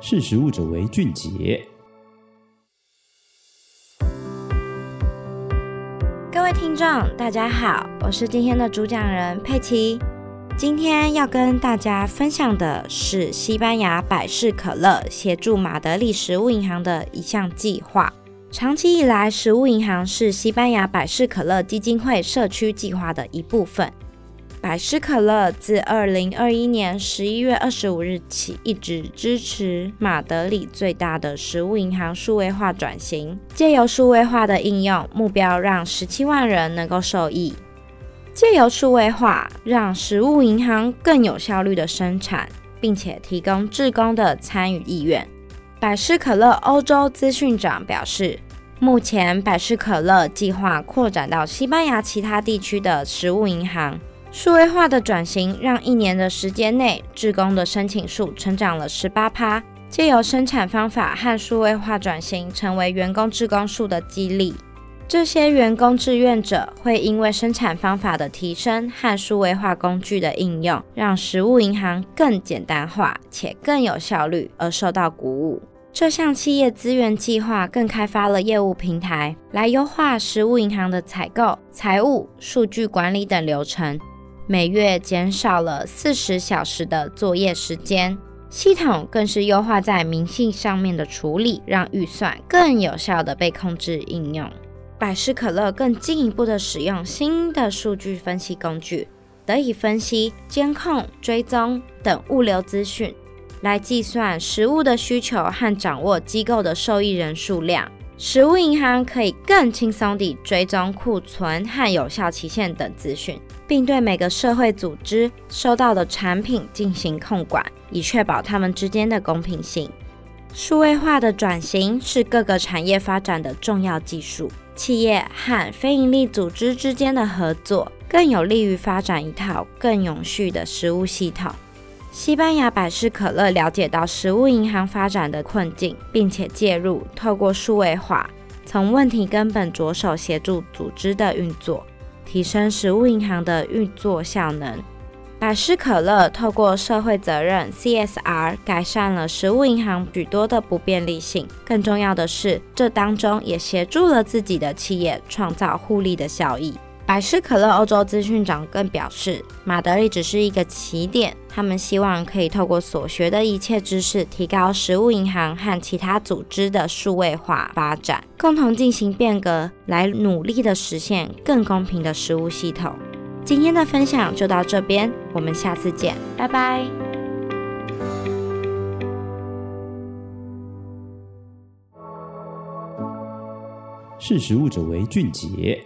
识食物者为俊杰。各位听众，大家好，我是今天的主讲人佩奇。今天要跟大家分享的是西班牙百事可乐协助马德里食物银行的一项计划。长期以来，食物银行是西班牙百事可乐基金会社区计划的一部分。百事可乐自二零二一年十一月二十五日起，一直支持马德里最大的食物银行数位化转型，借由数位化的应用，目标让十七万人能够受益。借由数位化，让食物银行更有效率的生产，并且提供志工的参与意愿。百事可乐欧洲资讯长表示，目前百事可乐计划扩展到西班牙其他地区的食物银行。数位化的转型让一年的时间内，志工的申请数成长了十八趴。借由生产方法和数位化转型，成为员工志工数的激励。这些员工志愿者会因为生产方法的提升和数位化工具的应用，让食物银行更简单化且更有效率而受到鼓舞。这项企业资源计划更开发了业务平台，来优化食物银行的采购、财务、数据管理等流程。每月减少了四十小时的作业时间，系统更是优化在明细上面的处理，让预算更有效地被控制应用。百事可乐更进一步地使用新的数据分析工具，得以分析、监控、追踪等物流资讯，来计算食物的需求和掌握机构的受益人数量。食物银行可以更轻松地追踪库存和有效期限等资讯，并对每个社会组织收到的产品进行控管，以确保它们之间的公平性。数位化的转型是各个产业发展的重要技术，企业和非营利组织之间的合作更有利于发展一套更永续的食物系统。西班牙百事可乐了解到食物银行发展的困境，并且介入，透过数位化，从问题根本着手协助组织的运作，提升食物银行的运作效能。百事可乐透过社会责任 （CSR） 改善了食物银行许多的不便利性，更重要的是，这当中也协助了自己的企业创造互利的效益。百事可乐欧洲资讯长更表示，马德里只是一个起点，他们希望可以透过所学的一切知识，提高食物银行和其他组织的数位化发展，共同进行变革，来努力的实现更公平的食物系统。今天的分享就到这边，我们下次见，拜拜。识食物者为俊杰。